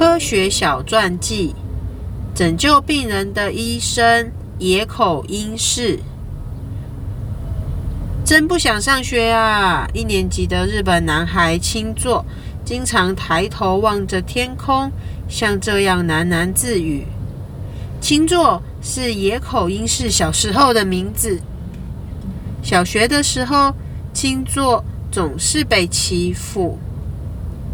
科学小传记：拯救病人的医生野口英世。真不想上学啊！一年级的日本男孩青作，经常抬头望着天空，像这样喃喃自语。青作是野口英世小时候的名字。小学的时候，青作总是被欺负。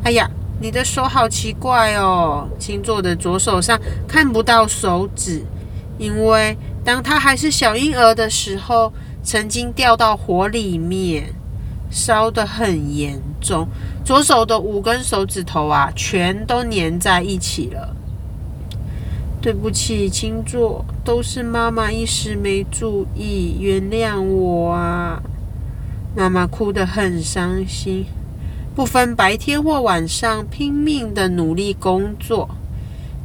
哎呀，你的手好奇怪哦！星座的左手上看不到手指，因为当他还是小婴儿的时候，曾经掉到火里面，烧得很严重，左手的五根手指头啊，全都粘在一起了。对不起，星座，都是妈妈一时没注意，原谅我啊！妈妈哭得很伤心。不分白天或晚上，拼命的努力工作。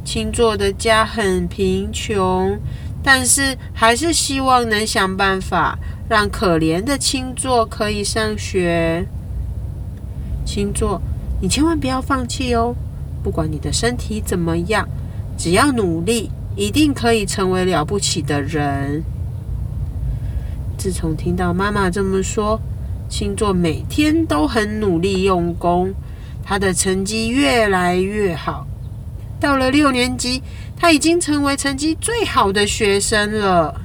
青作的家很贫穷，但是还是希望能想办法让可怜的青作可以上学。青作，你千万不要放弃哦！不管你的身体怎么样，只要努力，一定可以成为了不起的人。自从听到妈妈这么说，星座每天都很努力用功，他的成绩越来越好。到了六年级，他已经成为成绩最好的学生了。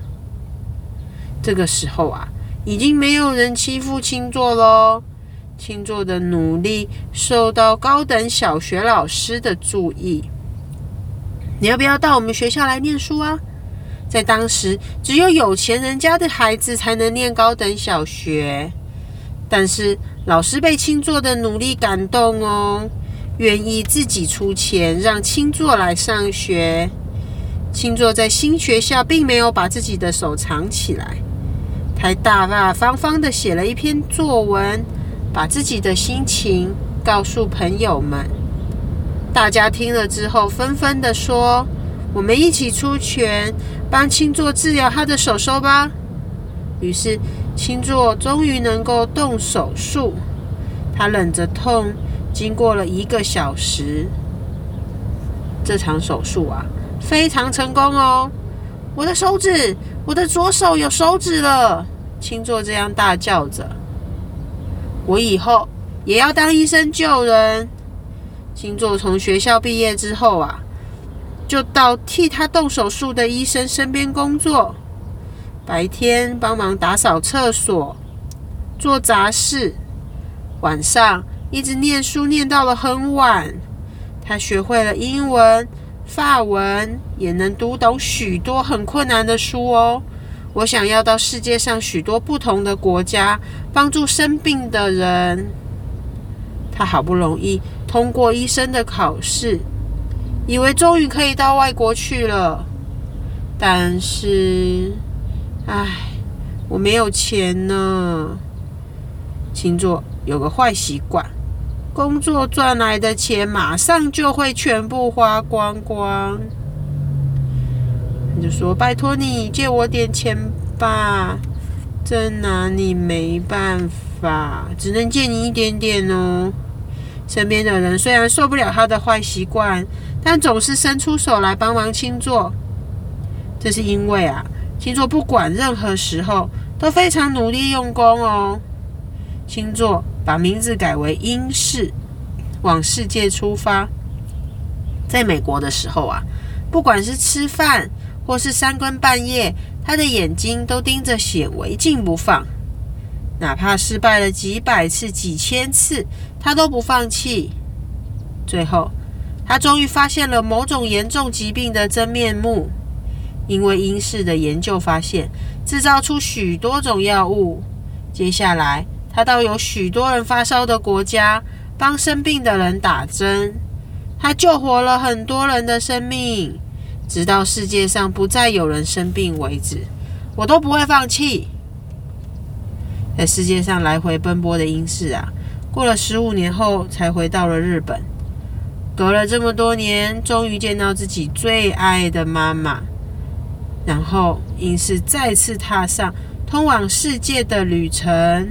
这个时候啊，已经没有人欺负星座喽。星座的努力受到高等小学老师的注意。你要不要到我们学校来念书啊？在当时，只有有钱人家的孩子才能念高等小学。但是老师被青座的努力感动哦，愿意自己出钱让青座来上学。青座在新学校并没有把自己的手藏起来，他大大方方的写了一篇作文，把自己的心情告诉朋友们。大家听了之后，纷纷的说：“我们一起出拳，帮青座治疗他的手手吧。”于是。青座终于能够动手术，他忍着痛，经过了一个小时。这场手术啊，非常成功哦！我的手指，我的左手有手指了！青座这样大叫着：“我以后也要当医生救人！”青座从学校毕业之后啊，就到替他动手术的医生身边工作。白天帮忙打扫厕所、做杂事，晚上一直念书念到了很晚。他学会了英文、法文，也能读懂许多很困难的书哦。我想要到世界上许多不同的国家帮助生病的人。他好不容易通过医生的考试，以为终于可以到外国去了，但是。唉，我没有钱呢。星座有个坏习惯，工作赚来的钱马上就会全部花光光。他就说：“拜托你借我点钱吧，真拿你没办法，只能借你一点点哦。”身边的人虽然受不了他的坏习惯，但总是伸出手来帮忙星座。这是因为啊。星座不管任何时候都非常努力用功哦。星座把名字改为英式，往世界出发。在美国的时候啊，不管是吃饭或是三更半夜，他的眼睛都盯着显微镜不放。哪怕失败了几百次、几千次，他都不放弃。最后，他终于发现了某种严重疾病的真面目。因为英式的研究发现，制造出许多种药物。接下来，他到有许多人发烧的国家，帮生病的人打针。他救活了很多人的生命，直到世界上不再有人生病为止。我都不会放弃。在世界上来回奔波的英式啊，过了十五年后才回到了日本。隔了这么多年，终于见到自己最爱的妈妈。然后，因是再次踏上通往世界的旅程。